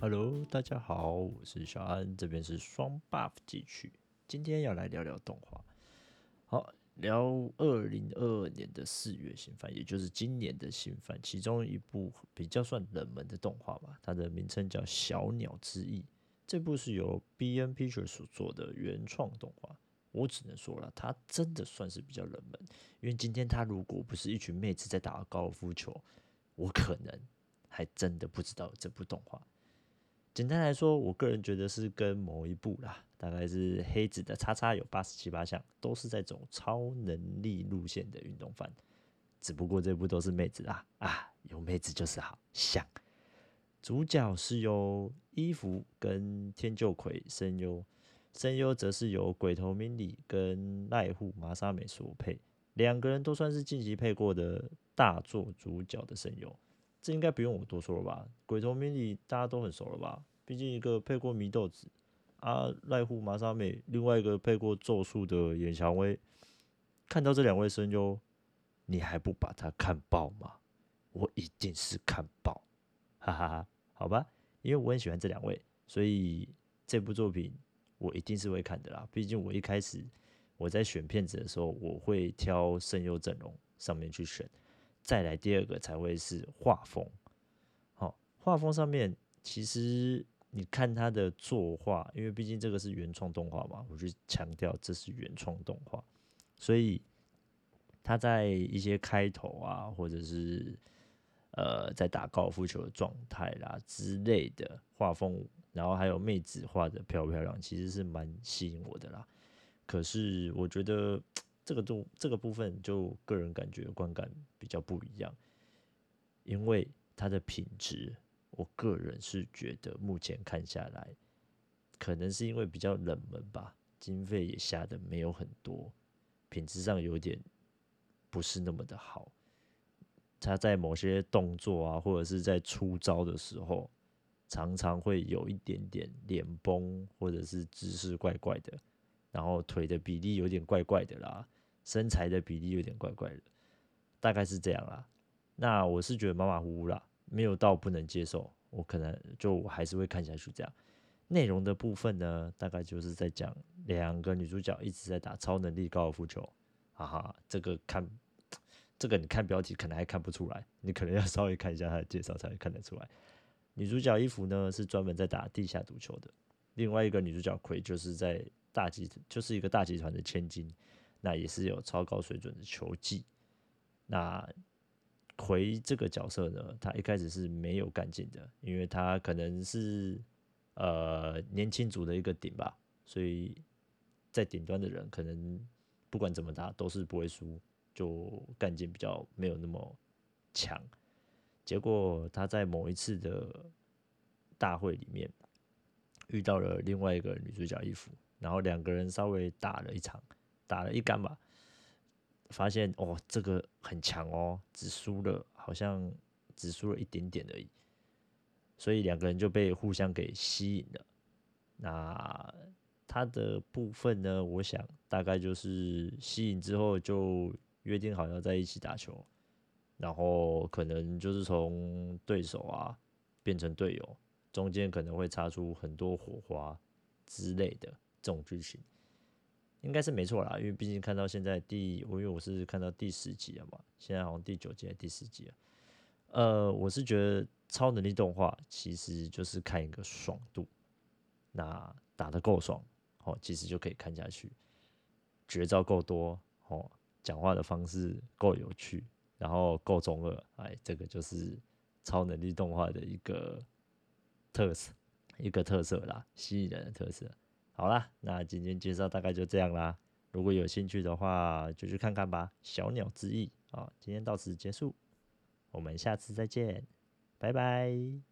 Hello，大家好，我是小安，这边是双 buff 继续。今天要来聊聊动画，好，聊二零二二年的四月新番，也就是今年的新番，其中一部比较算冷门的动画吧，它的名称叫《小鸟之翼》。这部是由 BN Pictures 所做的原创动画，我只能说了，它真的算是比较冷门，因为今天它如果不是一群妹子在打高尔夫球，我可能还真的不知道这部动画。简单来说，我个人觉得是跟某一部啦，大概是黑子的叉叉有八十七八项，都是在走超能力路线的运动番，只不过这部都是妹子啦，啊，有妹子就是好，像主角是由伊芙跟天就葵声优，声优则是由鬼头明里跟濑户麻沙美所配，两个人都算是近期配过的大作主角的声优。这应该不用我多说了吧？鬼头明里大家都很熟了吧？毕竟一个配过祢豆子啊，濑户麻沙美，另外一个配过咒术的岩蔷薇。看到这两位声优，你还不把他看爆吗？我一定是看爆，哈哈哈！好吧，因为我很喜欢这两位，所以这部作品我一定是会看的啦。毕竟我一开始我在选片子的时候，我会挑声优阵容上面去选。再来第二个才会是画风，好，画风上面其实你看他的作画，因为毕竟这个是原创动画嘛，我就强调这是原创动画，所以他在一些开头啊，或者是呃在打高尔夫球的状态啦之类的画风，然后还有妹子画的漂不漂亮，其实是蛮吸引我的啦。可是我觉得。这个都这个部分就个人感觉观感比较不一样，因为它的品质，我个人是觉得目前看下来，可能是因为比较冷门吧，经费也下的没有很多，品质上有点不是那么的好。他在某些动作啊，或者是在出招的时候，常常会有一点点脸崩，或者是姿势怪怪的，然后腿的比例有点怪怪的啦。身材的比例有点怪怪的，大概是这样啦。那我是觉得马马虎虎啦，没有到不能接受。我可能就我还是会看下去这样。内容的部分呢，大概就是在讲两个女主角一直在打超能力高尔夫球。哈哈，这个看这个你看标题可能还看不出来，你可能要 稍微看一下她的介绍才会看得出来。女主角伊芙呢是专门在打地下赌球的，另外一个女主角葵就是在大集就是一个大集团的千金。那也是有超高水准的球技。那葵这个角色呢，他一开始是没有干劲的，因为他可能是呃年轻组的一个顶吧，所以在顶端的人可能不管怎么打都是不会输，就干劲比较没有那么强。结果他在某一次的大会里面遇到了另外一个女主角伊芙，然后两个人稍微打了一场。打了一杆吧，发现哦，这个很强哦，只输了好像只输了一点点而已，所以两个人就被互相给吸引了。那他的部分呢，我想大概就是吸引之后就约定好要在一起打球，然后可能就是从对手啊变成队友，中间可能会擦出很多火花之类的这种剧情。应该是没错啦，因为毕竟看到现在第，我因为我是看到第十集了嘛，现在好像第九集还是第十集了。呃，我是觉得超能力动画其实就是看一个爽度，那打得够爽，哦，其实就可以看下去。绝招够多，哦，讲话的方式够有趣，然后够中二，哎，这个就是超能力动画的一个特色，一个特色啦，吸引人的特色。好啦，那今天介绍大概就这样啦。如果有兴趣的话，就去看看吧。小鸟之翼啊，今天到此结束，我们下次再见，拜拜。